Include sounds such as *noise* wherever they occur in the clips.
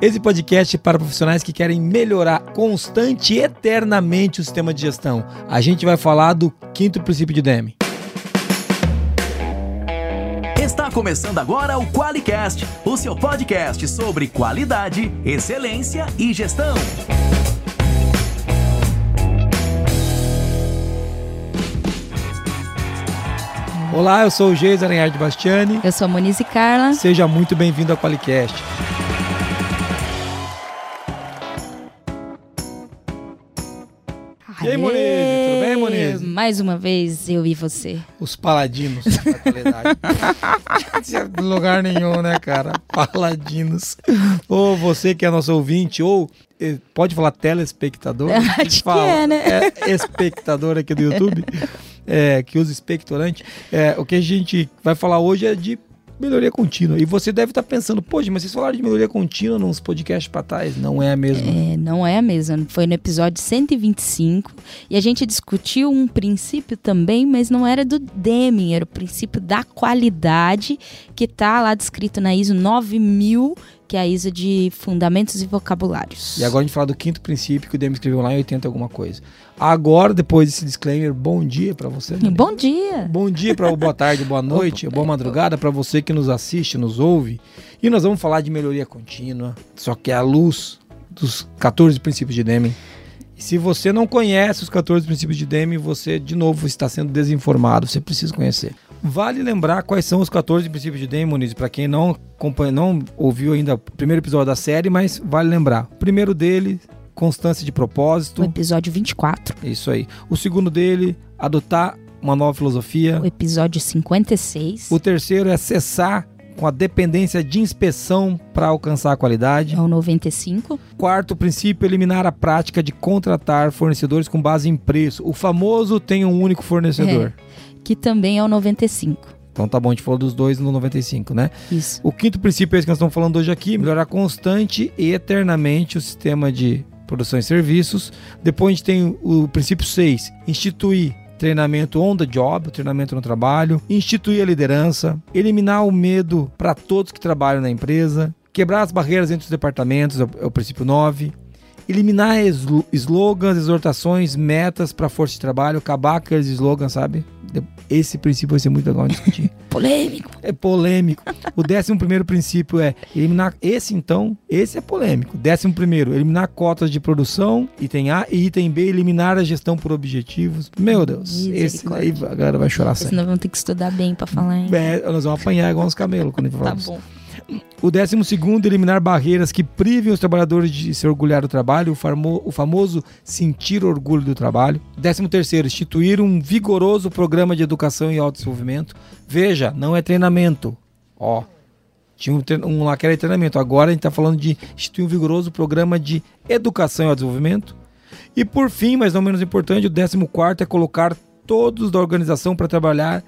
Esse podcast é para profissionais que querem melhorar constante e eternamente o sistema de gestão. A gente vai falar do quinto princípio de Demi. Está começando agora o QualiCast, o seu podcast sobre qualidade, excelência e gestão. Olá, eu sou o Geis Aranhard Bastiani. Eu sou a Monize Carla. Seja muito bem-vindo ao QualiCast. E aí, Monize? Tudo bem, Monize? Mais uma vez eu e você. Os paladinos. De *laughs* lugar nenhum, né, cara? Paladinos. Ou você que é nosso ouvinte, ou eh, pode falar telespectador? *laughs* Acho que Fala. é, né? É espectador aqui do YouTube, *laughs* é, que usa expectorante. É, o que a gente vai falar hoje é de melhoria contínua. E você deve estar pensando, poxa, mas vocês falaram de melhoria contínua nos podcasts para trás. Não é a mesma. É, não é a mesma. Foi no episódio 125 e a gente discutiu um princípio também, mas não era do Deming, era o princípio da qualidade que tá lá descrito na ISO 9000, que é a ISO de Fundamentos e Vocabulários. E agora a gente fala do quinto princípio que o Demi escreveu lá em 80 alguma coisa. Agora, depois desse disclaimer, bom dia para você. Demi. Bom dia! Bom dia para boa tarde, boa *laughs* noite, boa madrugada para você que nos assiste, nos ouve. E nós vamos falar de melhoria contínua, só que é à luz dos 14 princípios de Deming. E se você não conhece os 14 princípios de Deming, você de novo está sendo desinformado, você precisa conhecer. Vale lembrar quais são os 14 princípios de Deming, Muniz, para quem não acompanha, não ouviu ainda o primeiro episódio da série, mas vale lembrar. O primeiro dele, constância de propósito. O episódio 24. Isso aí. O segundo dele, adotar uma nova filosofia. O episódio 56. O terceiro é cessar com a dependência de inspeção para alcançar a qualidade. É o 95. Quarto princípio, eliminar a prática de contratar fornecedores com base em preço. O famoso tem um único fornecedor. Que também é o 95. Então tá bom, a gente falou dos dois no 95, né? Isso. O quinto princípio é esse que nós estamos falando hoje aqui, melhorar constante e eternamente o sistema de produção e serviços. Depois a gente tem o princípio 6, instituir treinamento on the job, treinamento no trabalho, instituir a liderança, eliminar o medo para todos que trabalham na empresa, quebrar as barreiras entre os departamentos, é o, é princípio 9, eliminar slo- slogans, exortações, metas para força de trabalho, acabar com aqueles slogans, sabe? Esse princípio vai ser muito legal de discutir. *laughs* Polêmico. É polêmico. O décimo primeiro princípio é eliminar. Esse, então, esse é polêmico. Décimo primeiro, eliminar cotas de produção. Item A. E item B, eliminar a gestão por objetivos. Meu Deus. Esse aí a galera vai chorar sério. nós vamos ter que estudar bem pra falar, hein? É, nós vamos apanhar igual uns camelos quando a gente Tá falar disso. bom. O décimo segundo, eliminar barreiras que privem os trabalhadores de se orgulhar do trabalho, o, famo- o famoso sentir orgulho do trabalho. Décimo terceiro, instituir um vigoroso programa de educação e autodesenvolvimento. Veja, não é treinamento. Ó, tinha um, um lá que era treinamento. Agora a gente está falando de instituir um vigoroso programa de educação e autodesenvolvimento. E por fim, mas não menos importante, o décimo quarto é colocar todos da organização para trabalhar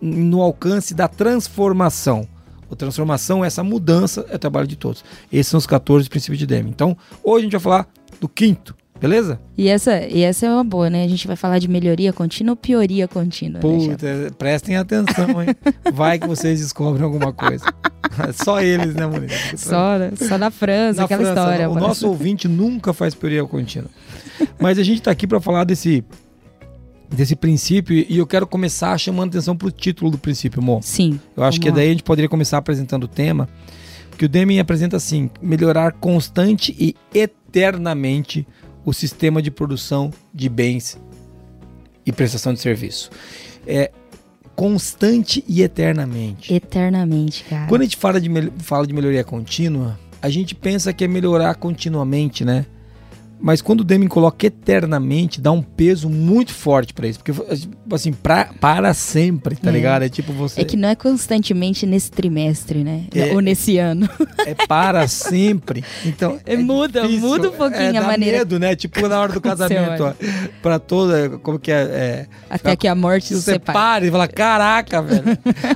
no alcance da transformação. A transformação, essa mudança, é trabalho de todos. Esses são os 14 princípios de Deming. Então, hoje a gente vai falar do quinto, beleza? E essa, e essa é uma boa, né? A gente vai falar de melhoria contínua ou pioria contínua, né? Puta, prestem atenção, hein? Vai que vocês descobrem alguma coisa. *laughs* Só eles, né, Monique? Só, né? só na França, Na aquela França, história. O parece. nosso ouvinte nunca faz pioria contínua. Mas a gente tá aqui para falar desse, desse princípio e eu quero começar chamando atenção pro título do princípio, Mo. Sim. Eu acho que lá. daí a gente poderia começar apresentando o tema, que o Deming apresenta assim: melhorar constante e eternamente o sistema de produção de bens e prestação de serviço. É constante e eternamente. Eternamente, cara. Quando a gente fala de, fala de melhoria contínua, a gente pensa que é melhorar continuamente, né? Mas quando o Deming coloca eternamente, dá um peso muito forte pra isso. Porque, assim, pra, para sempre, tá É. ligado? É tipo você. É que não é constantemente nesse trimestre, né? É. Ou nesse ano. É para sempre. Então. *laughs* É, muda, muda um pouquinho é, a dá maneira. medo, né? Tipo na hora do *laughs* casamento, ó. Pra toda. Como que é? é Até que a morte se separe. para e fala, caraca, velho.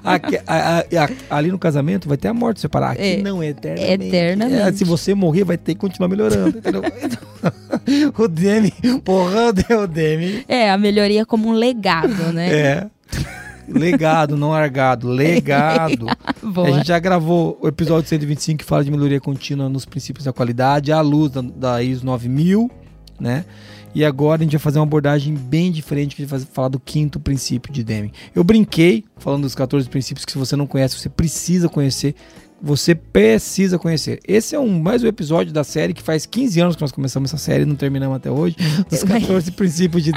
Aqui- a- a- a- ali no casamento vai ter a morte separar. Aqui É, não, é eternamente. eternamente. É, se você morrer, vai ter que continuar melhorando. Entendeu? *laughs* *laughs* o Demi, porra, *laughs* o Demi. É, a melhoria como um legado, né? É. legado, não largado, *laughs* legado. A gente já gravou o episódio 125 que fala de melhoria contínua nos princípios da qualidade, à luz da, da ISO 9000, né? E agora a gente vai fazer uma abordagem bem diferente, que a gente vai falar do quinto princípio de Deming. Eu brinquei falando dos 14 princípios que se você não conhece, você precisa conhecer. Você precisa conhecer. Esse é um mais um episódio da série que faz 15 anos que nós começamos essa série, não terminamos até hoje. Os *laughs* 14 princípios de.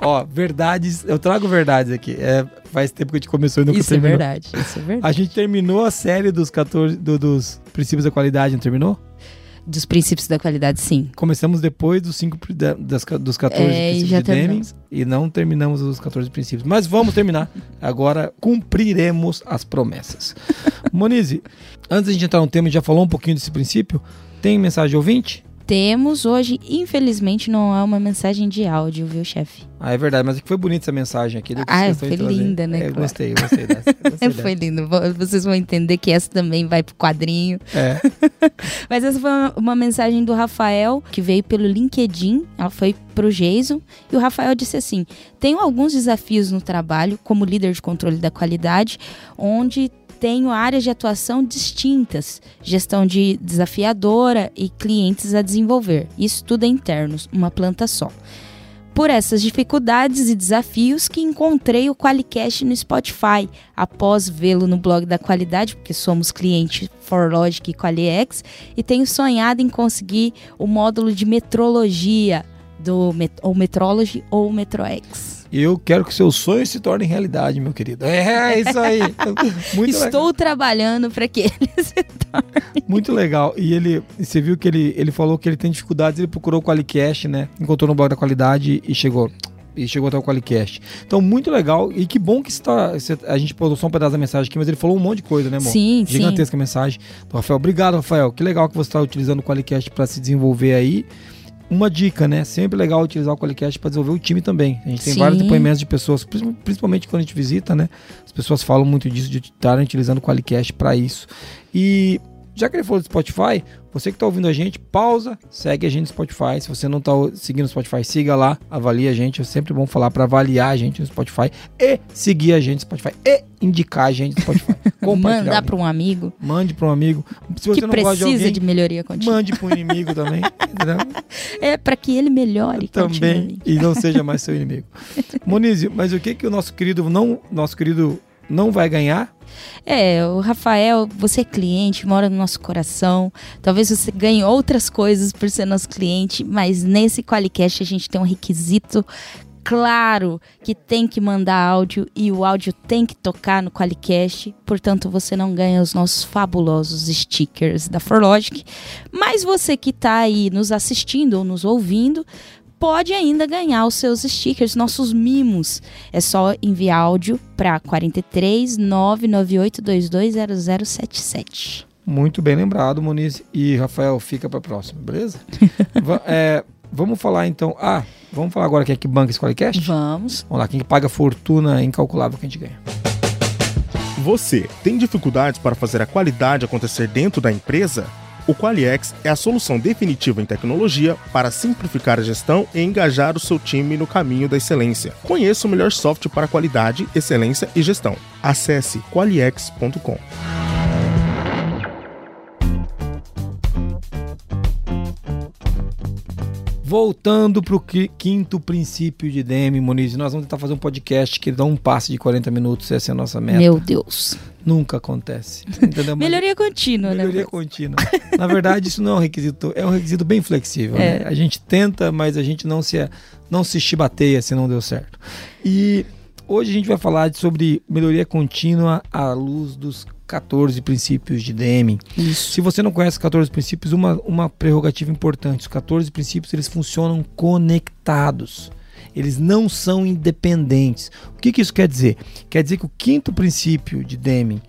Ó, verdades, eu trago verdades aqui. É, faz tempo que a gente começou e nunca Isso é terminou. verdade, isso é verdade. A gente terminou a série dos 14 do- dos princípios da qualidade, não terminou? Dos princípios da qualidade, sim. Começamos depois dos, cinco, das, dos 14 É, princípios de Deming e não terminamos os 14 princípios. Mas vamos terminar. Agora cumpriremos as promessas. *laughs* Monize, antes de a gente entrar no tema, já falou um pouquinho desse princípio. Tem mensagem ouvinte? Temos hoje, infelizmente, não é uma mensagem de áudio, viu, chefe? Ah, é verdade, mas é que foi bonita essa mensagem aqui. fiz Ah, foi linda, né, É, claro. gostei, gostei dessa. *laughs* Gostei Foi lindo. Vo- Vocês vão entender que essa também vai pro quadrinho. dessa. É. *laughs* Mas essa foi uma, uma mensagem do Rafael, que veio pelo LinkedIn. Ela foi pro Jason. E o Rafael disse assim: Tenho alguns desafios no trabalho, como líder de controle da qualidade, onde tenho áreas de atuação distintas, gestão de desafiadora e clientes a desenvolver. Isso tudo é internos, uma planta só. Por essas dificuldades e desafios que encontrei o Qualicast no Spotify, após vê-lo no blog da qualidade, porque somos clientes ForLogic e Qualiex, e tenho sonhado em conseguir o módulo de metrologia do ou Metrology ou MetroX. E eu quero que seus sonhos se tornem realidade, meu querido. É, isso aí. *laughs* Muito legal. Estou trabalhando para que eles *laughs* Muito legal. E ele, você viu que ele, ele falou que ele tem dificuldades, ele procurou o Qualicast, né? Encontrou no blog da qualidade e chegou. E chegou até o Qualicast. Então, muito legal. E que bom que está. A gente postou só um pedaço da mensagem aqui, mas ele falou um monte de coisa, né, amor? Sim, sim. Gigantesca mensagem do Rafael. Obrigado, Rafael. Que legal que você está utilizando o Qualicast para se desenvolver aí. Uma dica, né? Sempre legal utilizar o Qualicast para desenvolver o time também. A gente tem Sim. vários depoimentos de pessoas, princi- principalmente quando a gente visita, né? As pessoas falam muito disso, de estarem utilizando o Qualicast para isso. E já que ele falou do Spotify, você que está ouvindo a gente, pausa, segue a gente no Spotify. Se você não está seguindo o Spotify, siga lá, avalie a gente. É sempre bom falar para avaliar a gente no Spotify e seguir a gente no Spotify e indicar a gente no Spotify. *laughs* Mandar para um amigo Mande para um amigo. Se você que não gosta de precisa alguém, de melhoria contínua. mande para um inimigo também. *laughs* É para que ele melhore também e não seja mais seu inimigo. *laughs* Monize, mas o que que o nosso querido não, nosso querido não vai ganhar? É, o Rafael, você é cliente, mora no nosso coração. Talvez você ganhe outras coisas por ser nosso cliente, mas nesse Qualicast a gente tem um requisito claro que tem que mandar áudio e o áudio tem que tocar no Qualicast. Portanto, você não ganha os nossos fabulosos stickers da ForLogic. Mas você que está aí nos assistindo ou nos ouvindo, pode ainda ganhar os seus stickers, nossos mimos. É só enviar áudio para 43 998 220077. Muito bem lembrado, Monize. E Rafael, fica para próxima, beleza? *laughs* É, vamos falar então. Ah, vamos falar agora quem é que banca esse Qualicast? Vamos. Vamos lá, quem que paga a fortuna incalculável que a gente ganha. Você tem dificuldades para fazer a qualidade acontecer dentro da empresa? O Qualiex é a solução definitiva em tecnologia para simplificar a gestão e engajar o seu time no caminho da excelência. Conheça o melhor software para qualidade, excelência e gestão. Acesse qualiex.com. Voltando para o quinto princípio de DM, Monize, nós vamos tentar fazer um podcast que dá um passe de 40 minutos, essa é a nossa meta. Meu Deus. Nunca acontece. Entendeu? Melhoria contínua, Melhoria né? contínua. Na verdade, isso não é um requisito, é um requisito bem flexível. É. né? A gente tenta, mas a gente não se, não se chibateia se não deu certo. E hoje a gente vai falar sobre melhoria contínua à luz dos 14 princípios de Deming. Isso. Se você não conhece os 14 princípios, uma, uma prerrogativa importante. Os 14 princípios, eles funcionam conectados. Eles não são independentes. O que, que isso quer dizer? Quer dizer que o quinto princípio de Deming,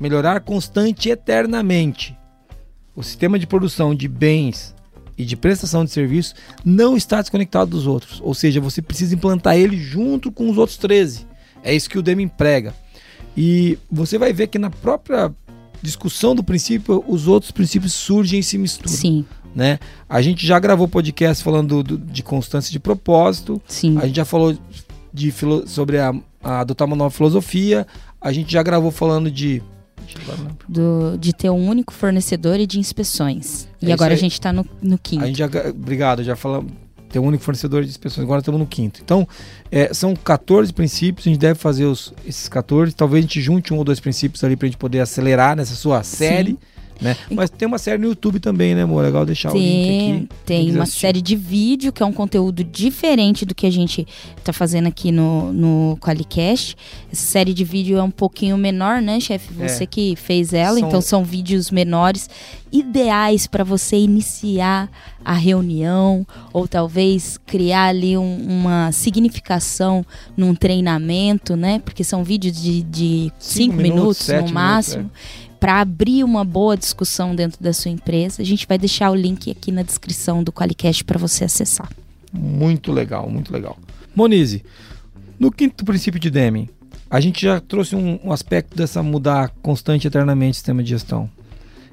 melhorar constante e eternamente, o sistema de produção de bens e de prestação de serviços não está desconectado dos outros. Ou seja, você precisa implantar ele junto com os outros 13. É isso que o Deming prega. E você vai ver que na própria discussão do princípio, os outros princípios surgem e se misturam. Sim, Né? A gente já gravou podcast falando do- de constância de propósito, sim. a gente já falou de filo- sobre a, a adotar uma nova filosofia. A gente já gravou falando de. Do, de ter um único fornecedor e de inspeções. É E isso agora a gente tá no, no quinto. A gente já. Obrigado, já falamos. Tem um único fornecedor de inspeções, agora estamos no quinto. Então, é, são 14 princípios, a gente deve fazer os, esses 14. Talvez a gente junte um ou dois princípios ali pra gente poder acelerar nessa sua série. Né? Mas tem uma série no YouTube também, né, amor? Legal deixar o link Tem, aqui. tem uma assistir. série de vídeo que é um conteúdo diferente do que a gente tá fazendo aqui no, no Qualicast. Essa série de vídeo é um pouquinho menor, né, chefe? É. Você que fez ela, São- então são vídeos menores, ideais para você iniciar a reunião ou talvez criar ali um- uma significação num treinamento, né? Porque são vídeos de, de Cinco cinco, minutos, minutos, no minutos, máximo para abrir uma boa discussão dentro da sua empresa. A gente vai deixar o link aqui na descrição do Qualicast para você acessar. Muito legal, muito legal. Monize, no quinto princípio de Deming, a gente já trouxe um, um aspecto dessa mudar constante eternamente o sistema de gestão.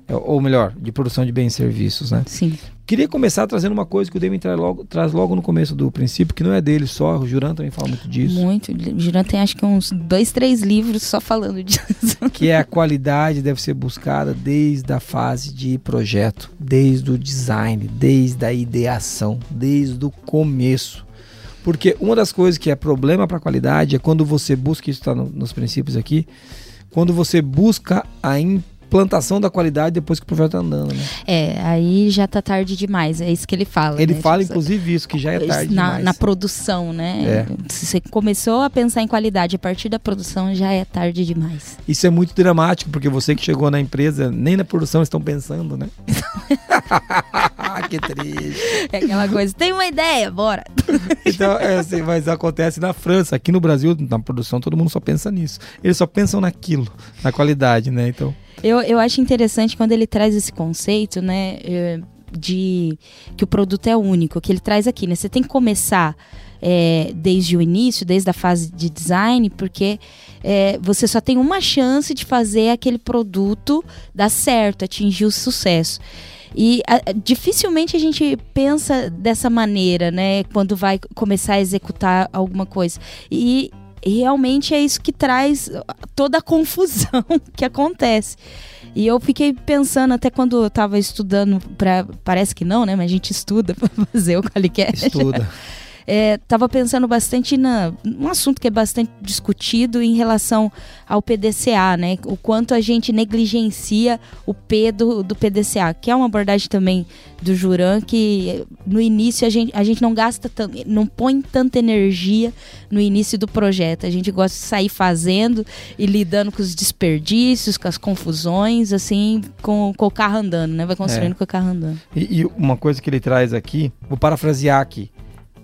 É, Ou melhor, de produção de bens e serviços, né? Sim. Queria começar trazendo uma coisa que o Deming traz logo, traz logo no começo do princípio, que não é dele só, o Juran também fala muito disso, Muito. O Juran tem acho que uns dois, três livros só falando disso. *laughs* que é a qualidade deve ser buscada desde a fase de projeto, desde o design, desde a ideação, desde o começo. Porque uma das coisas que é problema para a qualidade é quando você busca, isso está nos princípios aqui, quando você busca a implantação da qualidade depois que o projeto está andando. Né? É, aí já tá tarde demais. É isso que ele fala. Ele né? fala, Tipo, inclusive, isso, que já é tarde na, demais. na produção, né? É. Se você começou a pensar em qualidade a partir da produção, já é tarde demais. Isso é muito dramático, porque você que chegou na empresa, nem na produção estão pensando, né? *laughs* que triste. É aquela coisa, tem uma ideia, bora. *laughs* Então, é assim, mas acontece na França. Aqui no Brasil, na produção, todo mundo só pensa nisso. Eles só pensam naquilo, na qualidade, né? Então, Eu, eu acho interessante quando ele traz esse conceito, né? eh, De que o produto é único, que ele traz aqui, né? Você tem que começar eh, desde o início, desde a fase de design, porque eh, você só tem uma chance de fazer aquele produto dar certo, atingir o sucesso. E a- dificilmente a gente pensa dessa maneira, né? Quando vai começar a executar alguma coisa. E realmente é isso que traz toda a confusão *laughs* que acontece. E eu fiquei pensando, até quando eu tava estudando, pra, parece que não, né? Mas a gente estuda *laughs* pra fazer o Qualicast. estuda. *laughs* É, tava pensando bastante na um assunto que é bastante discutido em relação ao PDCA, né? O quanto a gente negligencia o P do, do PDCA, que é uma abordagem também do Juran que no início a gente, a gente não gasta tanto, não põe tanta energia no início do projeto. A gente gosta de sair fazendo e lidando com os desperdícios, com as confusões, assim, com, com o carro andando, né? Vai construindo É. com o carro andando. E, e uma coisa que ele traz aqui, vou parafrasear aqui.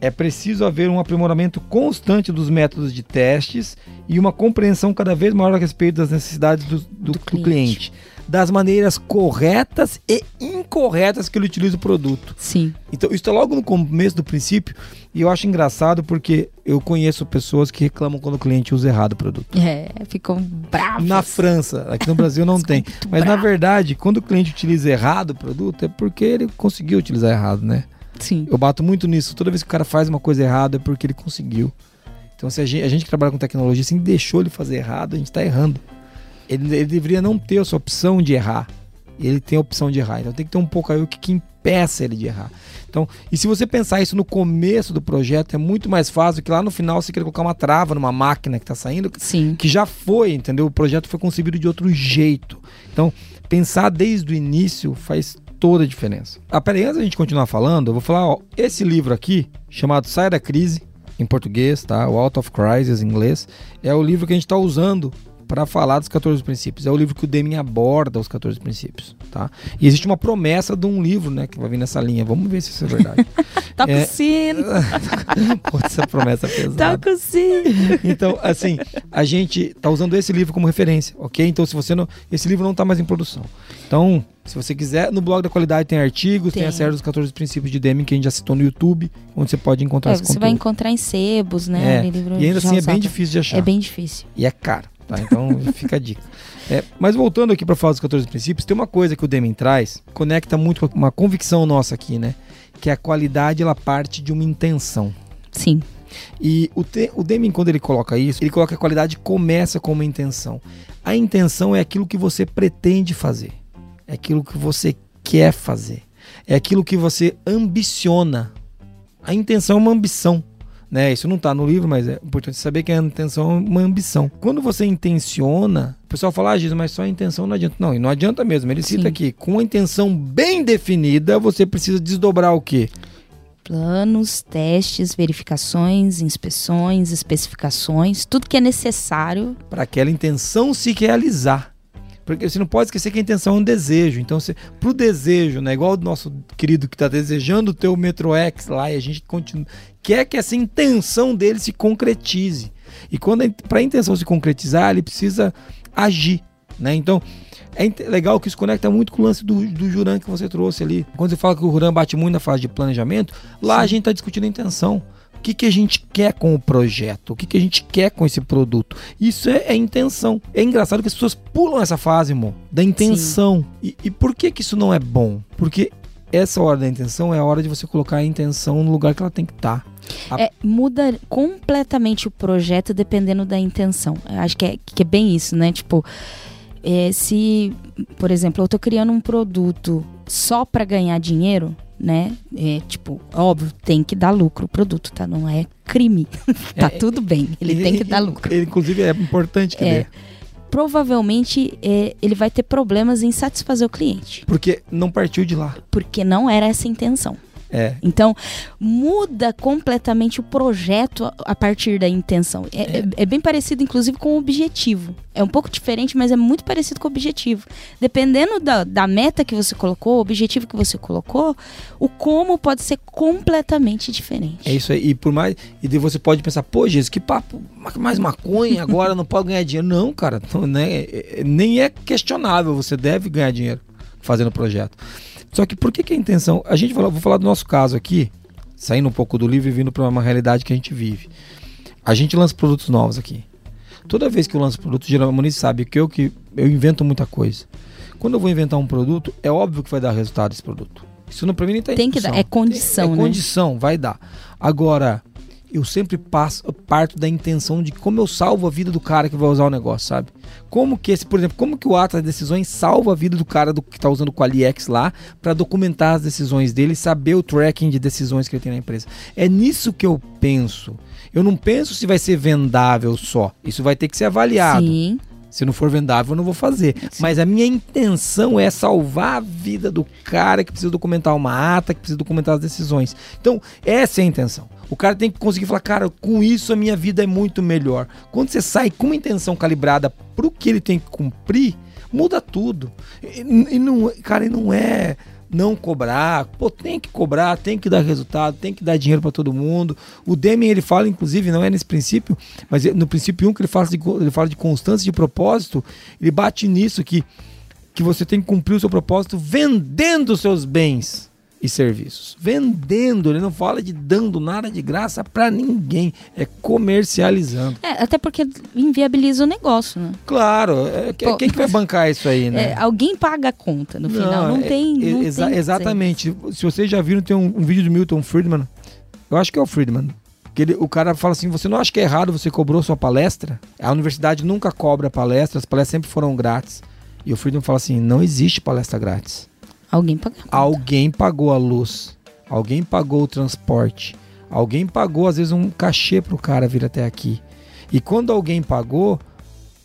É preciso haver um aprimoramento constante dos métodos de testes e uma compreensão cada vez maior a respeito das necessidades do, do- Do do cliente. cliente, das maneiras corretas e incorretas que ele utiliza o produto. Sim. Então, isso está logo no começo do princípio e eu acho engraçado porque eu conheço pessoas que reclamam quando o cliente usa errado o produto. É, ficam bravos. Na França, aqui no Brasil não *laughs* tem. Mas na verdade, quando o cliente utiliza errado o produto, é porque ele conseguiu utilizar errado, né? Sim. Eu bato muito nisso. Toda vez que o cara faz uma coisa errada é porque ele conseguiu. Então, se a gente, a gente que trabalha com tecnologia, se deixou ele fazer errado, a gente está errando. Ele, ele deveria não ter essa opção de errar. Ele tem a opção de errar. Então tem que ter um pouco aí o que, que impeça ele de errar. Então, e se você pensar isso no começo do projeto, é muito mais fácil que lá no final você queira colocar uma trava numa máquina que está saindo, Sim. que já foi, entendeu? O projeto foi concebido de outro jeito. Então, pensar desde o início faz toda a diferença. Ah, peraí, antes da gente continuar falando, eu vou falar, ó, esse livro aqui, chamado Sai da Crise, em português, tá? O Out of Crisis, em inglês, é o livro que a gente está usando para falar dos 14 princípios. É o livro que o Deming aborda os 14 princípios, tá? E existe uma promessa de um livro, né, que vai vir nessa linha. Vamos ver se isso é verdade. *laughs* Toca É. *laughs* Pô, essa promessa é pesada. sino. Então, assim, a gente tá usando esse livro como referência, ok? Então, se você não. Esse livro não tá mais em produção. Então, se você quiser, no blog da qualidade tem artigos, tem, Tem. a série dos 14 princípios de Deming que a gente já citou no YouTube, onde você pode encontrar É, esse você vai conteúdo. encontrar em sebos, né? É, E ainda assim é bem difícil de achar. É bem difícil. E é caro, tá? Então *laughs* fica a dica. É, mas voltando aqui para falar dos 14 princípios, tem uma coisa que o Deming traz, conecta muito com uma convicção nossa aqui, né? Que a qualidade ela parte de uma intenção. Sim. E o, te, o Deming, quando ele coloca isso, ele coloca que a qualidade começa com uma intenção. A intenção é aquilo que você pretende fazer, é aquilo que você quer fazer, é aquilo que você ambiciona. A intenção é uma ambição. Né? Isso não está no livro, mas é importante saber que a intenção é uma ambição. Quando você intenciona, o pessoal fala, ah, Giz, mas só a intenção não adianta. Não, e não adianta mesmo. Ele cita Sim. aqui, com a intenção bem definida, você precisa desdobrar o quê? Planos, testes, verificações, inspeções, especificações, tudo que é necessário para aquela intenção se realizar. Porque você não pode esquecer que a intenção é um desejo. Então, você, pro desejo, né? Igual o nosso querido que está desejando ter o Metro X lá e a gente continua, quer que essa intenção dele se concretize. E quando para a intenção se concretizar, ele precisa agir, né? Então, é legal que isso conecta muito com o lance do, do Juran que você trouxe ali. Quando você fala que o Juran bate muito na fase de planejamento, lá Sim. a gente está discutindo a intenção. O que, que a gente quer com o projeto? O que, que a gente quer com esse produto? Isso é, é intenção. É engraçado que as pessoas pulam essa fase, irmão, da intenção. E, e, por que, que isso não é bom? Porque essa hora da intenção é a hora de você colocar a intenção no lugar que ela tem que estar. Tá. A... É, muda completamente o projeto dependendo da intenção. Eu acho que é, que é bem isso, né? Tipo, é, se, por exemplo, eu estou criando um produto só para ganhar dinheiro, né? É, tipo, óbvio, tem que dar lucro o produto, tá? Não é crime. *laughs* tá é, tudo bem, ele, ele, tem que dar lucro. Ele, inclusive, é importante que é, Provavelmente é, ele vai ter problemas em satisfazer o cliente. Porque não partiu de lá. Porque não era essa a intenção. É. Então, muda completamente o projeto a partir da intenção. É, é. é, bem parecido, inclusive, com o objetivo. É um pouco diferente, mas é muito parecido com o objetivo. Dependendo da, da meta que você colocou, o objetivo que você colocou, o como pode ser completamente diferente. É isso aí. E por mais. E você pode pensar, pô, Jesus, que papo, mais maconha, agora não pode ganhar dinheiro. Não, cara, não, né, nem é questionável. Você deve ganhar dinheiro fazendo o projeto. Só que por que, que a intenção. A gente vou falar do nosso caso aqui, saindo um pouco do livro e vindo para uma realidade que a gente vive. A gente lança produtos novos aqui. Toda vez que eu lanço produto, geralmente a Moniz sabe que eu que eu invento muita coisa. Quando eu vou inventar um produto, é óbvio que vai dar resultado esse produto. Isso não para mim nem tá Tem que dar, é condição, é, é né? condição, vai dar. Agora, eu sempre passo, parto da intenção de como eu salvo a vida do cara que vai usar o negócio, sabe? Como que esse, por exemplo, como que o ato das decisões salva a vida do cara do, que está usando o Qualiex lá para documentar as decisões dele, saber o tracking de decisões que ele tem na empresa. É nisso que eu penso. Eu não penso se vai ser vendável só. Isso vai ter que ser avaliado. Sim. Se não for vendável, eu não vou fazer. Sim. Mas a minha intenção é salvar a vida do cara que precisa documentar uma ata, que precisa documentar as decisões. Então, essa é a intenção. O cara tem que conseguir falar, cara, com isso a minha vida é muito melhor. Quando você sai com uma intenção calibrada pro que ele tem que cumprir, muda tudo. E, e não, cara, e não é não cobrar. Pô, tem que cobrar, tem que dar resultado, tem que dar dinheiro para todo mundo. O Deming ele fala, inclusive, não é nesse princípio, mas no princípio 1 que ele fala de, ele fala de constância de propósito, ele bate nisso que, que você tem que cumprir o seu propósito vendendo os seus bens e serviços. Vendendo, ele não fala de dando nada de graça para ninguém, é comercializando. É, até porque inviabiliza o negócio, né? Claro, é, Pô, quem que vai bancar isso aí, né? É, alguém paga a conta no final, não, é, tem, não exa tem Exatamente. Se vocês já viram, tem um, um, vídeo do Milton Friedman, eu acho que é o Friedman, que ele, o cara fala assim, você não acha que é errado você cobrou sua palestra? A universidade nunca cobra palestras, as palestras sempre foram grátis. E o Friedman fala assim, não existe palestra grátis. Alguém pagou. Alguém pagou a luz. Alguém pagou o transporte. Alguém pagou, às vezes, um cachê para o cara vir até aqui. E quando alguém pagou,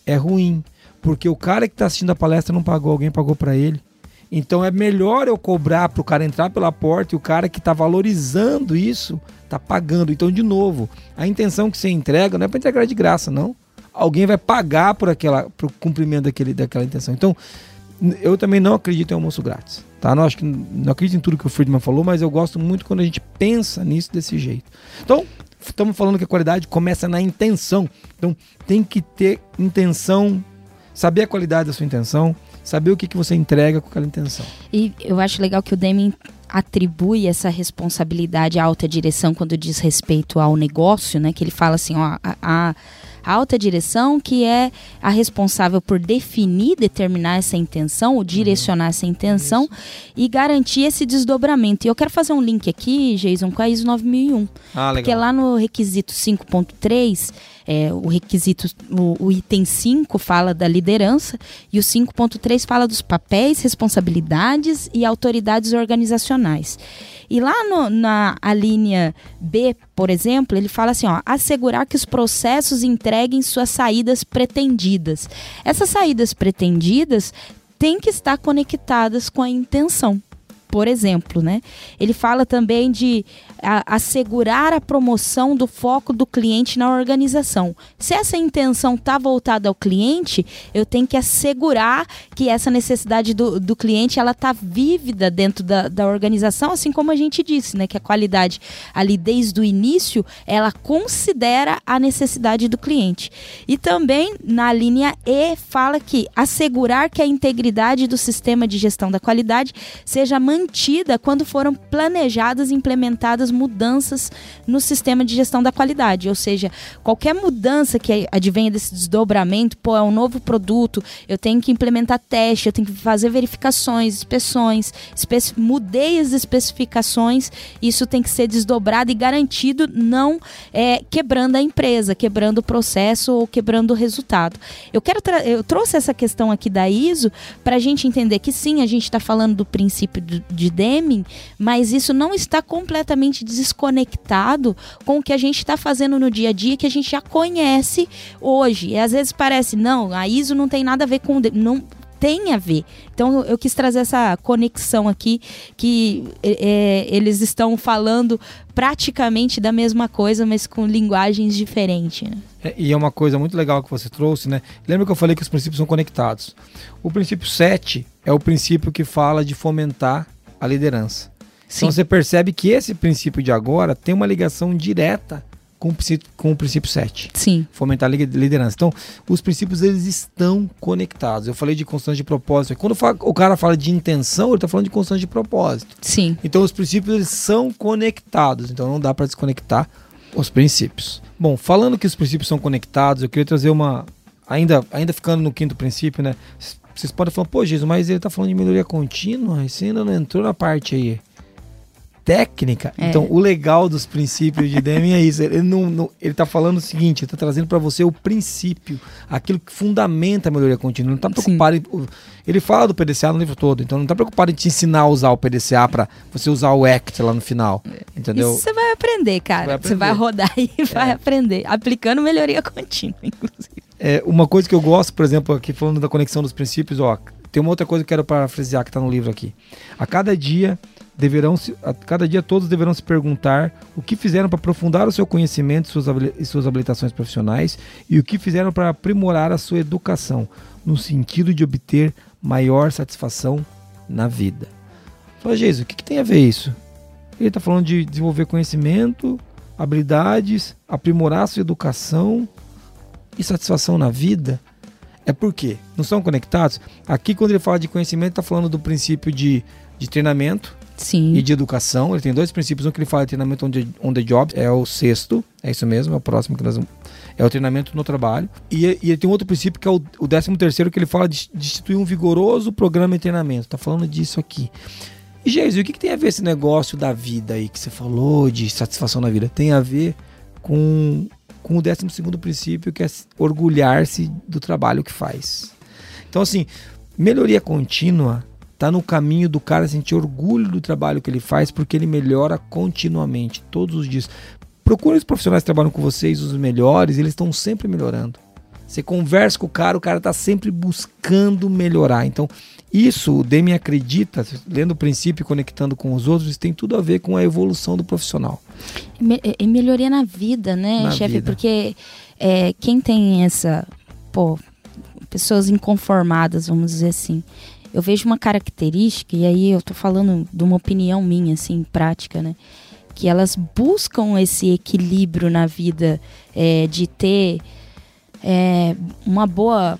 é ruim. Porque o cara que está assistindo a palestra não pagou, alguém pagou para ele. Então é melhor eu cobrar para o cara entrar pela porta e o cara que está valorizando isso está pagando. Então, de novo, a intenção que você entrega não é para entregar de graça, não. Alguém vai pagar por aquela, por cumprimento daquele, daquela intenção. Então, eu também não acredito em almoço grátis. Tá? Não, acho que, não acredito em tudo que o Friedman falou, mas eu gosto muito quando a gente pensa nisso desse jeito. Então, estamos falando que a qualidade começa na intenção. Então, tem que ter intenção, saber a qualidade da sua intenção, saber o que, que você entrega com aquela intenção. E eu acho legal que o Deming atribui essa responsabilidade à alta direção quando diz respeito ao negócio, né? Que ele fala assim, ó, a, a A alta direção que é a responsável por definir, determinar essa intenção, ou direcionar essa intenção e garantir esse desdobramento. E eu quero fazer um link aqui, Jason, com a ISO 9001. Ah, legal. Porque lá no requisito 5.3, é, o requisito, o, o item 5 fala da liderança e o 5.3 fala dos papéis, responsabilidades e autoridades organizacionais. E lá no- na a linha B, por exemplo, ele fala assim: ó, assegurar que os processos entreguem suas saídas pretendidas. Essas saídas pretendidas têm que estar conectadas com a intenção. Por exemplo, né? Ele fala também de a- assegurar a promoção do foco do cliente na organização. Se essa intenção está voltada ao cliente, eu tenho que assegurar que essa necessidade do, do cliente ela está vívida dentro da, da organização, assim como a gente disse, né? Que a qualidade ali desde o início ela considera a necessidade do cliente. E também na linha E fala que assegurar que a integridade do sistema de gestão da qualidade seja mantida quando foram planejadas e implementadas mudanças no sistema de gestão da qualidade. Ou seja, qualquer mudança que advenha desse desdobramento, pô, é um novo produto, eu tenho que implementar teste, eu tenho que fazer verificações, inspeções, especi- mudei as especificações, isso tem que ser desdobrado e garantido, não é, quebrando a empresa, quebrando o processo ou quebrando o resultado. Eu quero eu trouxe essa questão aqui da ISO para a gente entender que sim, a gente está falando do princípio do- de Deming, mas isso não está completamente desconectado com o que a gente está fazendo no dia a dia, que a gente já conhece hoje. E às vezes parece, não, a ISO não tem nada a ver com. Não tem a ver. Então eu quis trazer essa conexão aqui que é, eles estão falando praticamente da mesma coisa, mas com linguagens diferentes. Né? É, e é uma coisa muito legal que você trouxe, né? Lembra que eu falei que os princípios são conectados? O princípio 7 é o princípio que fala de fomentar a liderança. Então você percebe que esse princípio de agora tem uma ligação direta com o princípio, com o princípio 7. Sim. Fomentar a li- liderança. Então, os princípios eles estão conectados. Eu falei de constante de propósito. Quando o cara fala de intenção, ele está falando de constante de propósito. Sim. Então os princípios eles são conectados, então não dá para desconectar os princípios. Bom, falando que os princípios são conectados, eu queria trazer uma ainda ainda ficando no quinto princípio, né? Vocês podem falar, pô, Jesus, mas ele tá falando de melhoria contínua, e você ainda não entrou na parte aí técnica. É. Então, o legal dos princípios de Deming é isso. Ele não, não- ele tá falando o seguinte, ele tá trazendo para você o princípio, aquilo que fundamenta a melhoria contínua. Ele não tá Sim. preocupado em, ele fala do PDCA no livro todo, então não tá preocupado em te ensinar a usar o PDCA para você usar o ACT lá no final, entendeu? Isso você vai aprender, cara. Vai Você vai rodar e vai É. aprender. Aplicando melhoria contínua, inclusive. É, uma coisa que eu gosto, por exemplo, aqui falando da conexão dos princípios, ó, tem uma outra coisa que eu quero parafrasear que está no livro aqui. A cada dia deverão se, a cada dia todos deverão se perguntar o que fizeram para aprofundar o seu conhecimento suas, e suas habilitações profissionais e o que fizeram para aprimorar a sua educação, no sentido de obter maior satisfação na vida. Fala, Jesus, o que, que tem a ver isso? Ele está falando de desenvolver conhecimento, habilidades, aprimorar a sua educação e satisfação na vida. É por quê? Não são conectados? Aqui, quando ele fala de conhecimento, está falando do princípio de, de treinamento Sim. e de educação. Ele tem dois princípios. Um que ele fala de treinamento on the, on the job, é o sexto, é isso mesmo, é o próximo que nós vamos. É o treinamento no trabalho. E, e ele tem outro princípio que é o, o décimo terceiro, que ele fala de, de instituir um vigoroso programa de treinamento. Tá falando disso aqui. E, Jesus, o que, que tem a ver esse negócio da vida aí que você falou, de satisfação na vida? Tem a ver com, com o décimo segundo princípio, que é orgulhar-se do trabalho que faz. Então, assim, melhoria contínua tá no caminho do cara sentir orgulho do trabalho que ele faz, porque ele melhora continuamente, todos os dias. Procure os profissionais que trabalham com vocês, os melhores, eles estão sempre melhorando. Você conversa com o cara, o cara está sempre buscando melhorar. Então, isso o Demi acredita, lendo o princípio e conectando com os outros, isso tem tudo a ver com a evolução do profissional. Me- E melhoria na vida, né, Na chefe? vida. Porque é, quem tem essa. Pô, pessoas inconformadas, vamos dizer assim. Eu vejo uma característica, e aí eu tô falando de uma opinião minha, assim, prática, né? Que elas buscam esse equilíbrio na vida é, de ter é, uma boa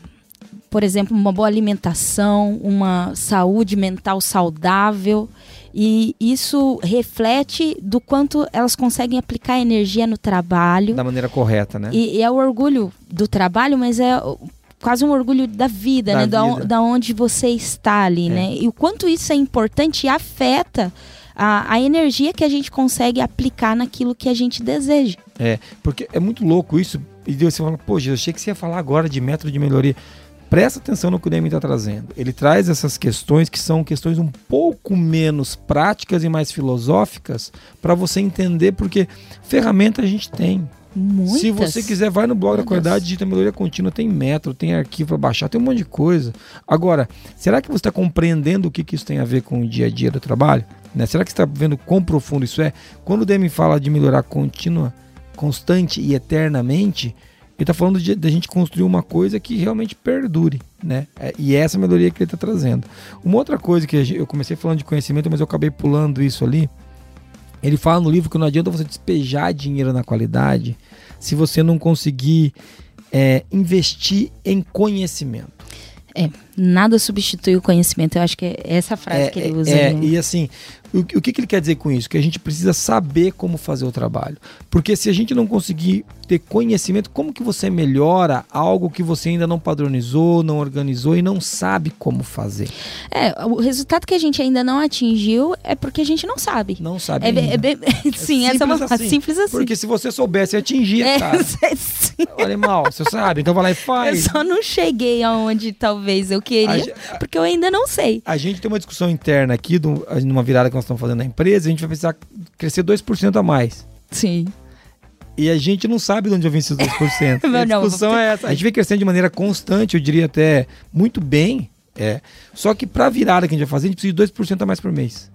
por exemplo, uma boa alimentação, uma saúde mental saudável. E isso reflete do quanto elas conseguem aplicar energia no trabalho. Da maneira correta, né? E, e é o orgulho do trabalho, mas é quase um orgulho da vida, Da né? Da, vida. da onde você está ali, É. né? E o quanto isso é importante e afeta a, a energia que a gente consegue aplicar naquilo que a gente deseja. É, porque é muito louco isso. E daí você fala, pô, Jesus, achei que você ia falar agora de método de melhoria. Presta atenção no que o Demi está trazendo. Ele traz essas questões que são questões um pouco menos práticas e mais filosóficas para você entender, porque ferramenta a gente tem. Muitas. Se você quiser, vai no blog da qualidade, digita melhoria contínua, tem método, tem arquivo para baixar, tem um monte de coisa. Agora, será que você está compreendendo o que, que isso tem a ver com o dia a dia do trabalho? Né? Será que você está vendo quão profundo isso é? Quando o Demi fala de melhorar contínua, constante e eternamente, ele está falando de, de a gente construir uma coisa que realmente perdure, né? É, e é essa melhoria que ele está trazendo. Uma outra coisa que a eu comecei falando de conhecimento, mas eu acabei pulando isso ali. Ele fala no livro que não adianta você despejar dinheiro na qualidade se você não conseguir é, investir em conhecimento. Nada substitui o conhecimento. Eu acho que é essa frase que ele usa. é, né? e assim, o, o que, que ele quer dizer com isso? Que a gente precisa saber como fazer o trabalho. Porque se a gente não conseguir ter conhecimento, como que você melhora algo que você ainda não padronizou, não organizou e não sabe como fazer? É, o resultado que a gente ainda não atingiu é porque a gente não sabe. Não sabe É, é bem- *laughs* sim, essa é uma simples frase simples assim. Porque se você soubesse, atingir, é, cara. *laughs* sim. Olha mal, você sabe, então vai lá e Eu faz. só não cheguei aonde talvez eu A queria, ge- porque eu ainda não sei. A gente tem uma discussão interna aqui, do- numa virada que nós estamos fazendo na empresa, a gente vai precisar crescer 2% a mais. Sim. E a gente não sabe de onde vem esses 2%. *laughs* E a Mas não, discussão é essa. A gente vem crescendo de maneira constante, eu diria até muito bem. É. Só que para a virada que a gente vai fazer, a gente precisa de 2% a mais por mês.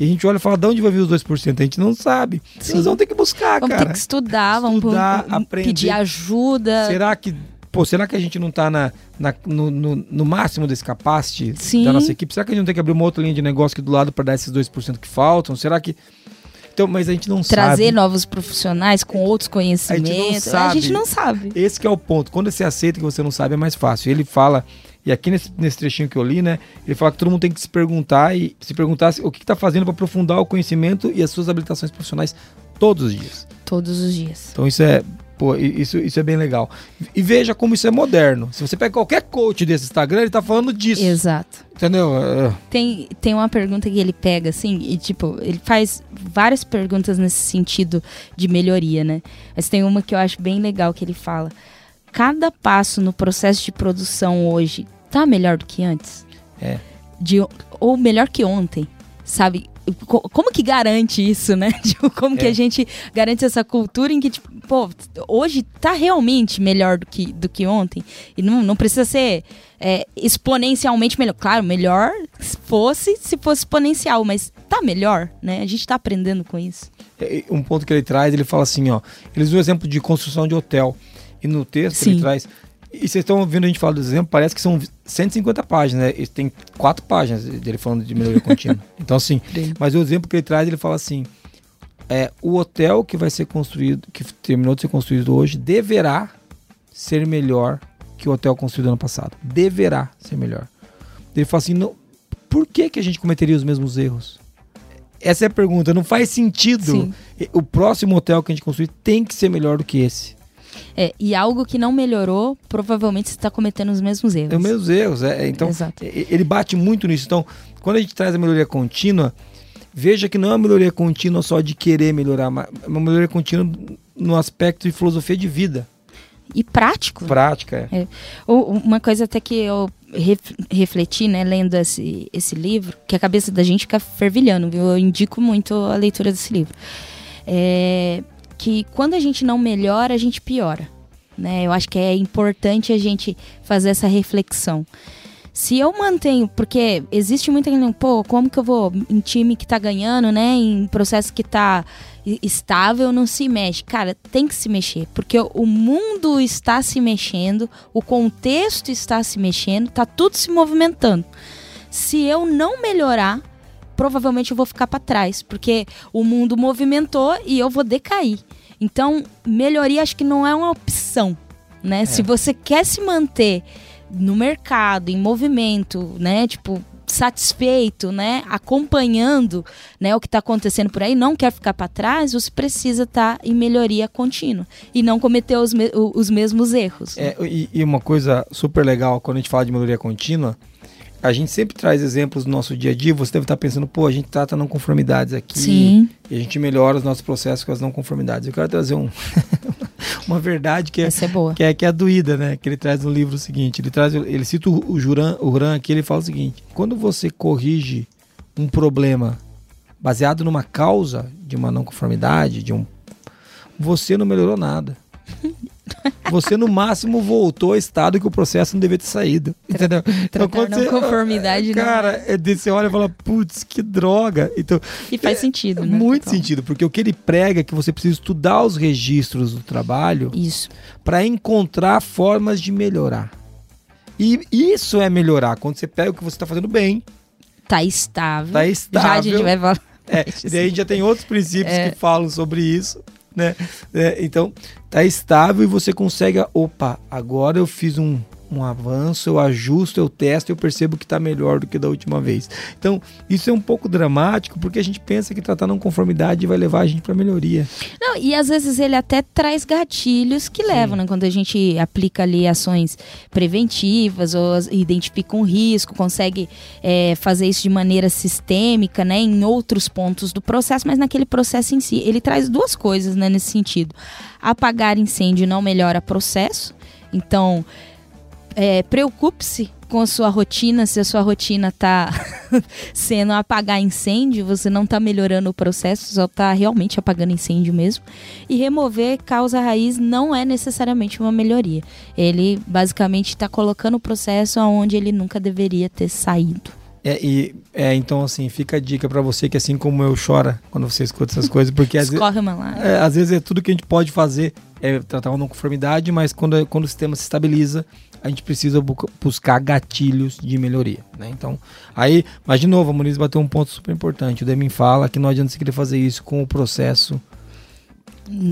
E a gente olha e fala, de onde vai vir os 2%? A gente não sabe. Sim. Nós vamos ter que buscar, Vamos cara. ter que estudar, vamos Estudar, vamos aprender. pedir ajuda. Será que. Pô, será que a gente não tá na, na- no, no- no máximo desse capacity Sim. da nossa equipe? Será que a gente não tem que abrir uma outra linha de negócio aqui do lado para dar esses 2% que faltam? Será que. Então, mas a gente não Trazer sabe. novos profissionais com outros conhecimentos. A gente sabe. não sabe. Esse que é o ponto. Quando você aceita que você não sabe, é mais fácil. Ele fala, e aqui nesse, nesse trechinho que eu li, né? Ele fala que todo mundo tem que se perguntar e se perguntar o que está fazendo para aprofundar o conhecimento e as suas habilitações profissionais todos os dias. Todos os dias. Então isso é. Pô, isso, isso é bem legal. E veja como isso é moderno. Se você pega qualquer coach desse Instagram, ele tá falando disso. Exato. Entendeu? É, Tem, tem uma pergunta que ele pega, assim, e tipo, ele faz várias perguntas nesse sentido de melhoria, né? Mas tem uma que eu acho bem legal que ele fala. Cada passo no processo de produção hoje tá melhor do que antes? É. De, ou melhor que ontem, sabe? Co- Como que garante isso, né? *laughs* Tipo, como que É. a gente garante essa cultura em que, tipo, pô, hoje tá realmente melhor do que, do que ontem? E não, não precisa ser é, exponencialmente melhor. Claro, melhor fosse se fosse exponencial, mas tá melhor, né? A gente tá aprendendo com isso. é, Um ponto que ele traz, ele fala assim, ó. Eles usam o exemplo de construção de hotel. E no texto ele Sim. traz. E vocês estão ouvindo a gente falar do exemplo, parece que são 150 páginas, né? Ele tem quatro páginas dele falando de melhoria contínua. *laughs* Então, assim, mas o exemplo que ele traz, ele fala assim: é, o hotel que vai ser construído, que terminou de ser construído hoje, deverá ser melhor que o hotel construído ano passado. Deverá ser melhor. Ele fala assim: não, por que, que a gente cometeria os mesmos erros? Essa é a pergunta. Não faz sentido. Sim. O próximo hotel que a gente construir tem que ser melhor do que esse. É, e algo que não melhorou, provavelmente você está cometendo os mesmos erros. É os mesmos erros. É, é, então, Exato. ele bate muito nisso. Então, quando a gente traz a melhoria contínua, veja que não é uma melhoria contínua só de querer melhorar, mas é uma melhoria contínua no aspecto de filosofia de vida, E prático. prática. É. Ou Uma coisa até que eu ref- refleti, né, lendo esse, esse livro, que a cabeça da gente fica fervilhando, viu? Eu indico muito a leitura desse livro. É que quando a gente não melhora, a gente piora. Né? Eu acho que é importante a gente fazer essa reflexão. Se eu mantenho, porque existe muita gente, pô, como que eu vou em time que tá ganhando, né? Em processo que tá estável, não se mexe. Cara, tem que se mexer, porque o mundo está se mexendo, o contexto está se mexendo, tá tudo se movimentando. Se eu não melhorar, provavelmente eu vou ficar para trás, porque o mundo movimentou e eu vou decair. Então, melhoria acho que não é uma opção, né? Se você quer se manter no mercado, em movimento, né? Tipo, satisfeito, né, acompanhando, né, o que está acontecendo por aí, não quer ficar para trás, você precisa estar tá em melhoria contínua e não cometer os, me os mesmos erros. É, e, e, uma coisa super legal quando a gente fala de melhoria contínua, a gente sempre traz exemplos do nosso dia a dia. Você deve estar pensando, pô, a gente trata não conformidades aqui Sim. e a gente melhora os nossos processos com as não conformidades. Eu quero trazer um *laughs* uma verdade que é, é que é que é doída, né? Que ele traz no livro o seguinte, ele traz, ele cita o Juran, o Juran aqui, ele fala o seguinte: quando você corrige um problema baseado numa causa de uma não conformidade, de um você não melhorou nada. *laughs* *laughs* Você no máximo voltou ao estado que o processo não devia ter saído. Entendeu? Então, quando você, conformidade Cara, não. É, você olha e fala, putz, que droga. Então, e faz é, sentido, né? Muito Total. sentido, porque o que ele prega é que você precisa estudar os registros do trabalho para encontrar formas de melhorar. E isso é melhorar, quando você pega o que você está fazendo bem. Tá estável. Tá estável. Já a gente vai falar. É, *laughs* e aí já tem outros princípios é. que falam sobre isso né? É, então, tá estável e você consegue, opa, agora eu fiz um, um avanço, eu ajusto, eu testo, eu percebo que está melhor do que da última vez. Então, isso é um pouco dramático porque a gente pensa que tratar não conformidade vai levar a gente para melhoria. Não, e às vezes ele até traz gatilhos que Sim. levam, né? Quando a gente aplica ali ações preventivas ou identifica um risco, consegue é, fazer isso de maneira sistêmica, né? Em outros pontos do processo, mas naquele processo em si, ele traz duas coisas, né? Nesse sentido. Apagar incêndio não melhora processo. Então, é, preocupe-se com a sua rotina, se a sua rotina está *laughs* sendo apagar incêndio, você não está melhorando o processo, só está realmente apagando incêndio mesmo. E remover causa raiz não é necessariamente uma melhoria. Ele basicamente está colocando o processo aonde ele nunca deveria ter saído. É, e, é, então, assim, fica a dica para você que, assim como eu, chora quando você escuta essas coisas, porque às, *laughs* uma é, às vezes é tudo que a gente pode fazer é tratar uma não conformidade, mas quando, quando o sistema se estabiliza, a gente precisa bu buscar gatilhos de melhoria, né? Então, aí, mas de novo, a Muniz bateu um ponto super importante. O Demin fala que não adianta você querer fazer isso com o processo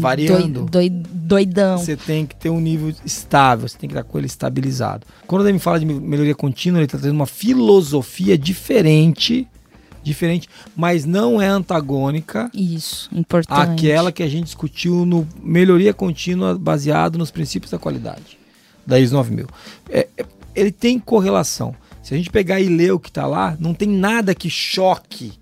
variando. Doi, doi, doidão. Você tem que ter um nível estável, você tem que estar com ele estabilizado. Quando o Demin fala de melhoria contínua, ele está trazendo uma filosofia diferente diferente, mas não é antagônica. Isso, importante. Aquela que a gente discutiu no melhoria contínua baseado nos princípios da qualidade da ISO 9000. É, é, ele tem correlação. Se a gente pegar e ler o que está lá, não tem nada que choque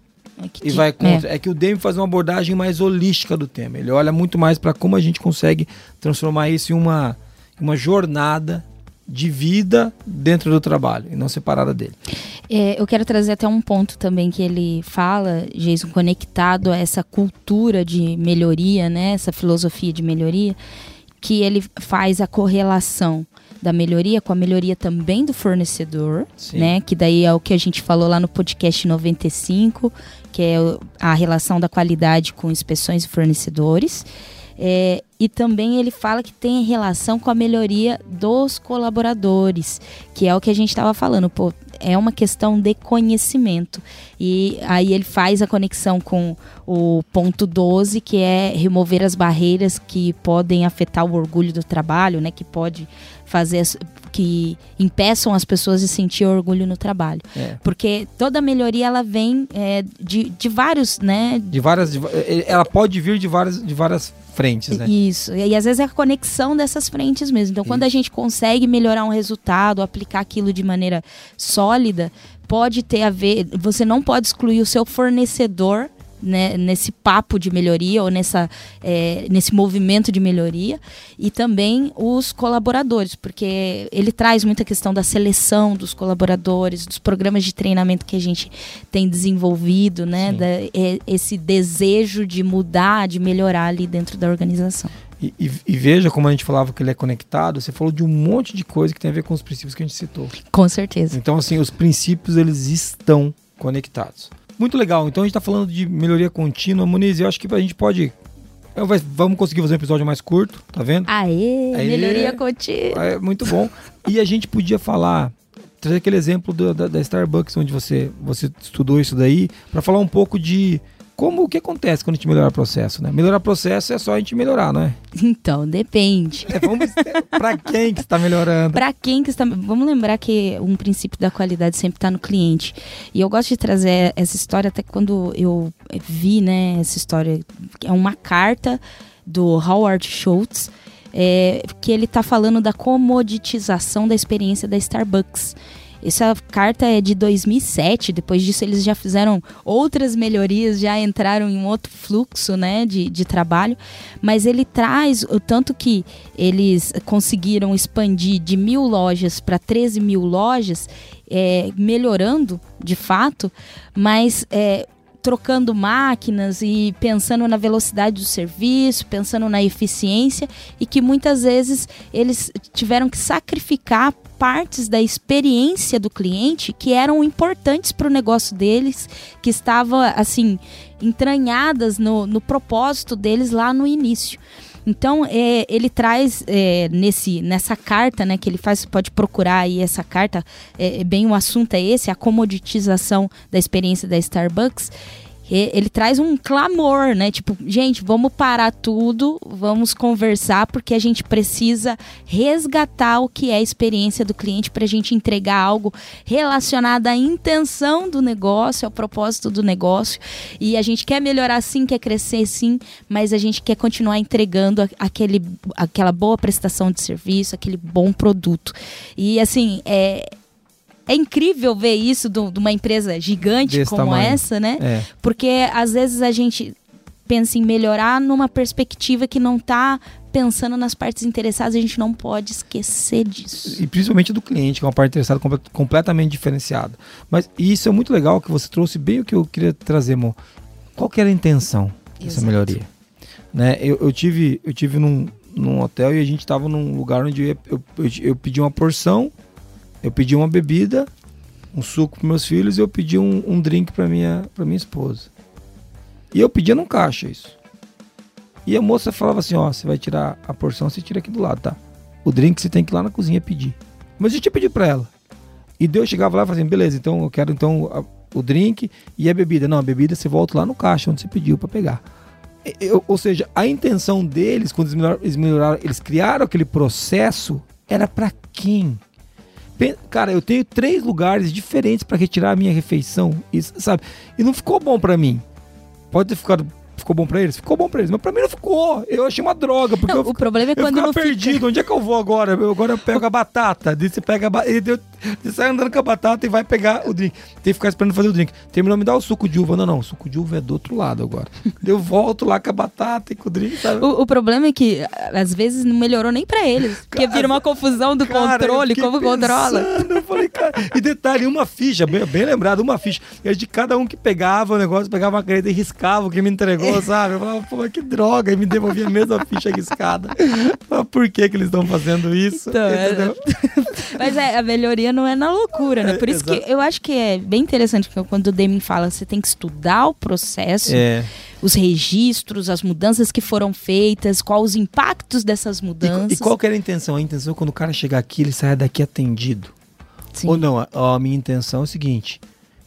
é que e vai contra. É. é. que o Demi faz uma abordagem mais holística do tema. Ele olha muito mais para como a gente consegue transformar isso em uma, uma jornada de vida dentro do trabalho e não separada dele. É, eu quero trazer até um ponto também que ele fala, Jason, conectado a essa cultura de melhoria, né, essa filosofia de melhoria, que ele faz a correlação da melhoria com a melhoria também do fornecedor, Sim. né? Que daí é o que a gente falou lá no podcast 95, que é a relação da qualidade com inspeções e fornecedores. É, e também ele fala que tem relação com a melhoria dos colaboradores, que é o que a gente estava falando. Pô, é uma questão de conhecimento. E aí ele faz a conexão com o ponto 12, que é remover as barreiras que podem afetar o orgulho do trabalho, né? Que pode fazer que impeçam as pessoas de sentir orgulho no trabalho. É. Porque toda melhoria ela vem é, de, de vários, né? De várias. De, ela pode vir de várias, de várias frentes, né? Isso. E, e às vezes é a conexão dessas frentes mesmo. Então, quando Isso. a gente consegue melhorar um resultado, aplicar aquilo de maneira sólida, pode ter a ver. Você não pode excluir o seu fornecedor né, nesse papo de melhoria ou nessa, é, nesse movimento de melhoria e também os colaboradores, porque ele traz muita questão da seleção dos colaboradores, dos programas de treinamento que a gente tem desenvolvido, né, da, é, esse desejo de mudar, de melhorar ali dentro da organização. E, e, e, veja como a gente falava que ele é conectado, você falou de um monte de coisa que tem a ver com os princípios que a gente citou. Com certeza. Então, assim, os princípios eles estão conectados. Muito legal. Então a gente está falando de melhoria contínua. Muniz, eu acho que a gente pode. Vamos conseguir fazer um episódio mais curto, tá vendo? Aê, Aê melhoria contínua. É muito bom. E a gente podia falar, trazer aquele exemplo do, da, da, Starbucks, onde você, você estudou isso daí, para falar um pouco de como o que acontece quando a gente melhora o processo, né? Melhorar o processo é só a gente melhorar, não é? Então, depende. É, vamos, para quem que está melhorando? Para quem que está, vamos lembrar que um princípio da qualidade sempre está no cliente. E eu gosto de trazer essa história até quando eu vi, né, essa história é uma carta do Howard Schultz, é, que ele está falando da comoditização da experiência da Starbucks. Essa carta é de 2007. Depois disso, eles já fizeram outras melhorias, já entraram em um outro fluxo né, de, de trabalho. Mas ele traz o tanto que eles conseguiram expandir de mil lojas para 13 mil lojas, é, melhorando de fato, mas é, trocando máquinas e pensando na velocidade do serviço, pensando na eficiência e que muitas vezes eles tiveram que sacrificar partes da experiência do cliente que eram importantes para o negócio deles, que estavam assim entranhadas no, no propósito deles lá no início. Então, é, ele traz é, nesse, nessa carta né, que ele faz, pode procurar aí essa carta, é, é bem o assunto é esse, a comoditização da experiência da Starbucks ele traz um clamor, né? Tipo, gente, vamos parar tudo, vamos conversar, porque a gente precisa resgatar o que é a experiência do cliente para a gente entregar algo relacionado à intenção do negócio, ao propósito do negócio. E a gente quer melhorar sim, quer crescer sim, mas a gente quer continuar entregando aquele, aquela boa prestação de serviço, aquele bom produto. E assim, é é incrível ver isso de uma empresa gigante Desse como tamanho. essa, né? É. Porque às vezes a gente pensa em melhorar numa perspectiva que não está pensando nas partes interessadas, a gente não pode esquecer disso. E principalmente do cliente, que é uma parte interessada completamente diferenciada. Mas isso é muito legal que você trouxe bem o que eu queria trazer, amor. Qual que era a intenção dessa Exato. melhoria? Né? Eu, eu, tive, eu tive num, num hotel e a gente estava num lugar onde eu, eu, eu pedi uma porção eu pedi uma bebida, um suco para meus filhos e eu pedi um, um drink para minha, pra minha esposa. E eu pedia num caixa isso. E a moça falava assim: ó, você vai tirar a porção, você tira aqui do lado, tá? O drink você tem que ir lá na cozinha pedir. Mas eu tinha pedido para ela. E Deus chegava lá e falava assim: beleza, então eu quero então a, o drink e a bebida. Não, a bebida você volta lá no caixa onde você pediu para pegar. Eu, ou seja, a intenção deles, quando eles, melhoraram, eles criaram aquele processo, era para quem? Cara, eu tenho três lugares diferentes para retirar a minha refeição, sabe? E não ficou bom para mim. Pode ter ficado ficou bom pra eles? Ficou bom pra eles, mas pra mim não ficou. Eu achei uma droga. Porque não, eu, o problema é quando eu não perdido. Fica... Onde é que eu vou agora? Eu, agora eu pego a batata. Você pega a Você sai andando com a batata e vai pegar o drink. Tem que ficar esperando fazer o drink. Terminou, me dá o suco de uva. Não, não. O suco de uva é do outro lado agora. eu volto lá com a batata e com o drink, sabe? O, o problema é que, às vezes, não melhorou nem pra eles. Porque vira uma confusão do cara, controle, como pensando, controla. Eu falei, cara. E detalhe, uma ficha, bem, bem lembrado, uma ficha. E de cada um que pegava o negócio, pegava uma caneta e riscava o que me entregou, sabe? Eu falava, pô, que droga, e me devolvia a mesma ficha riscada. Por que, que eles estão fazendo isso? Então, é... *laughs* Mas é, a melhoria não é na loucura, né? Por isso é, que eu acho que é bem interessante que quando o Deming fala, você tem que estudar o processo. É os registros, as mudanças que foram feitas, quais os impactos dessas mudanças. E, e qual que era a intenção? A intenção é quando o cara chegar aqui, ele saia daqui atendido. Sim. Ou não, a, a, minha intenção é o seguinte,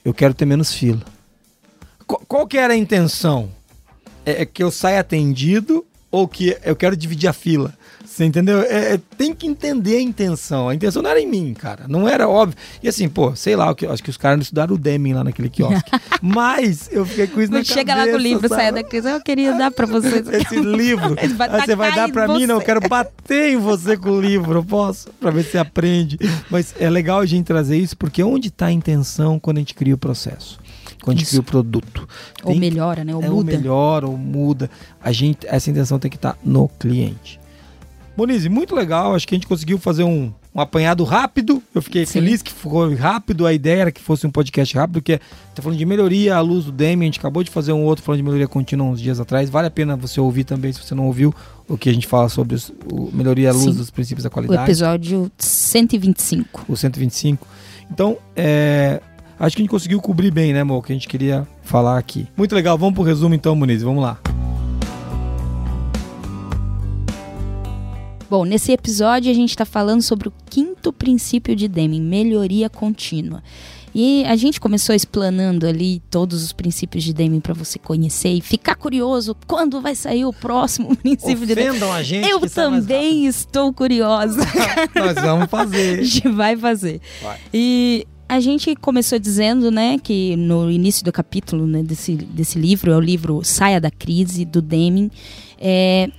eu quero ter menos fila. Qual, qual que era a intenção? É, é que eu saia atendido ou que eu quero dividir a fila. Você entendeu? É, é, tem que entender a intenção. A intenção não era em mim, cara. Não era óbvio. E assim, pô, sei lá, acho que os caras não estudaram o Deming lá naquele quiosque. *laughs* Mas eu fiquei com isso não na chega cabeça. lá com o livro, saia da crise. Eu queria dar pra você. Esse livro. *laughs* Ah, você vai dar pra mim? Não, eu quero bater em você com o livro. Eu posso? Pra ver se você aprende. Mas é legal a gente trazer isso, porque onde tá a intenção quando a gente cria o processo? Quando a gente cria o produto. Ou tem, melhora, né? Ou é, muda. Ou melhora, ou muda. A gente, essa intenção tem que estar tá no cliente. Monize, muito legal. Acho que a gente conseguiu fazer um, um apanhado rápido. Eu fiquei Sim. feliz que foi rápido. A ideia era que fosse um podcast rápido, porque tá falando de melhoria à luz do Demi. A gente acabou de fazer um outro falando de melhoria contínua uns dias atrás. Vale a pena você ouvir também, se você não ouviu, o que a gente fala sobre os, o melhoria à luz Sim. dos princípios da qualidade. O episódio 125. O 125. Então, é, Acho que a gente conseguiu cobrir bem, né, amor? O que a gente queria falar aqui. Muito legal. Vamos pro resumo então, Muniz. Vamos lá. Bom, nesse episódio a gente está falando sobre o quinto princípio de Deming, melhoria contínua. E a gente começou explanando ali todos os princípios de Deming para você conhecer e ficar curioso quando vai sair o próximo *laughs* princípio de Deming. Ofendam a gente. Eu também estou curiosa. *laughs* Nós vamos A fazer. gente vai fazer. Vai. E a gente começou dizendo, né, que no início do capítulo né, desse, desse livro, é o livro Saia da Crise, do Deming, é,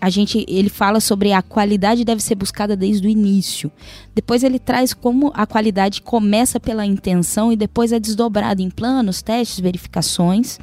a gente, ele fala sobre a qualidade deve ser buscada desde o início. Depois ele traz como a qualidade começa pela intenção e depois é desdobrada em planos, testes, verificações.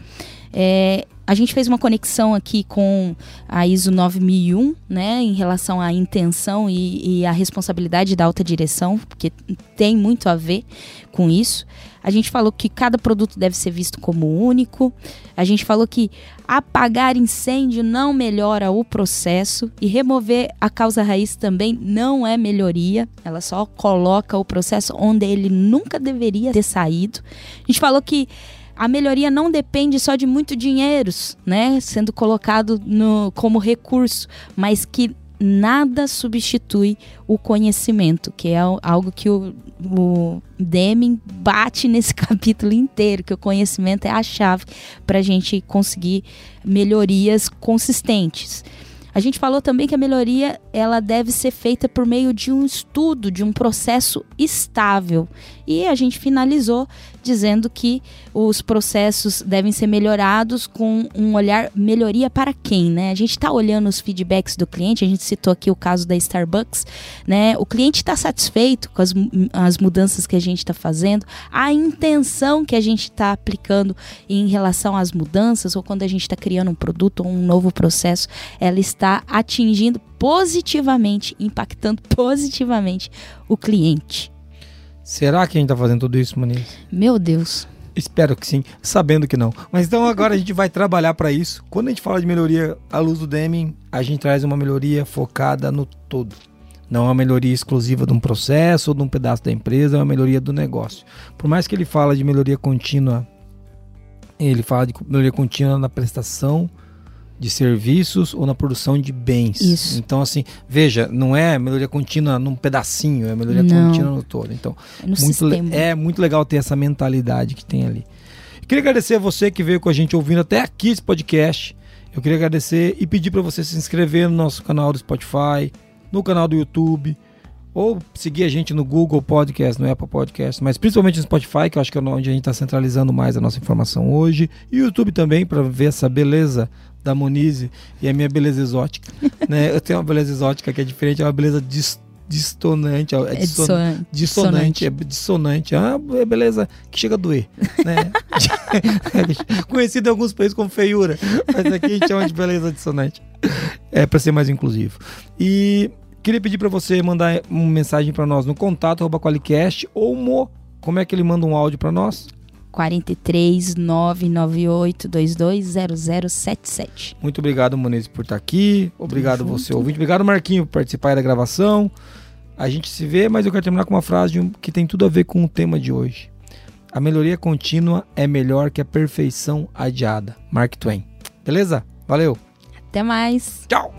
É, a gente fez uma conexão aqui com a ISO 9001, né, em relação à intenção e, e à responsabilidade da alta direção, porque tem muito a ver com isso. A gente falou que cada produto deve ser visto como único. A gente falou que apagar incêndio não melhora o processo e remover a causa raiz também não é melhoria. Ela só coloca o processo onde ele nunca deveria ter saído. A gente falou que a melhoria não depende só de muito dinheiro, né, sendo colocado no, como recurso, mas que nada substitui o conhecimento, que é al- algo que o, o Deming bate *laughs* nesse capítulo inteiro, que o conhecimento é a chave para a gente conseguir melhorias consistentes. A gente falou também que a melhoria ela deve ser feita por meio de um estudo, de um processo estável. E a gente finalizou dizendo que os processos devem ser melhorados com um olhar melhoria para quem, né? A gente está olhando os feedbacks do cliente, a gente citou aqui o caso da Starbucks, né? O cliente está satisfeito com as, as mudanças que a gente está fazendo, a intenção que a gente está aplicando em relação às mudanças ou quando a gente está criando um produto ou um novo processo, ela está atingindo positivamente, impactando *laughs* positivamente o cliente. Será que a gente tá fazendo tudo isso, Maniz? Meu Deus. Espero que sim, sabendo que não. Mas então agora a gente vai trabalhar para isso. Quando a gente fala de melhoria à luz do Deming, a gente traz uma melhoria focada no todo. Não é uma melhoria exclusiva de um processo ou de um pedaço da empresa, é uma melhoria do negócio. Por mais que ele fala de melhoria contínua, ele fala de melhoria contínua na prestação de serviços ou na produção de bens. Isso. Então assim, veja, não é melhoria contínua num pedacinho, é melhoria Não. contínua no todo. Então, É muito é muito legal ter essa mentalidade que tem ali. Queria agradecer a você que veio com a gente ouvindo até aqui esse podcast. Eu queria agradecer e pedir para você se inscrever no nosso canal do Spotify, no canal do YouTube, ou seguir a gente no Google Podcast, no Apple Podcast, mas principalmente no Spotify, que eu acho que é onde a gente está centralizando mais a nossa informação hoje, e o YouTube também para ver essa beleza da Monize e a minha beleza exótica. *laughs* né? Eu tenho uma beleza exótica que é diferente, é uma beleza distonante, é, É disson- dissonante. dissonante, é dissonante. Ah, é beleza que chega a doer, né? *laughs* Conhecido em alguns países como feiura, mas aqui a gente chama de beleza dissonante. É para ser mais inclusivo. E queria pedir para você mandar uma mensagem para nós no contato arroba Qualicast ou mo, como é que ele manda um áudio para nós? 43 998 220077. Muito obrigado, Moniz, por estar aqui. Obrigado junto. você, ouvinte. Obrigado, Marquinho, por participar aí da gravação. A gente se vê, mas eu quero terminar com uma frase que tem tudo a ver com o tema de hoje. A melhoria contínua é melhor que a perfeição adiada. Mark Twain. Beleza? Valeu. Até mais. Tchau.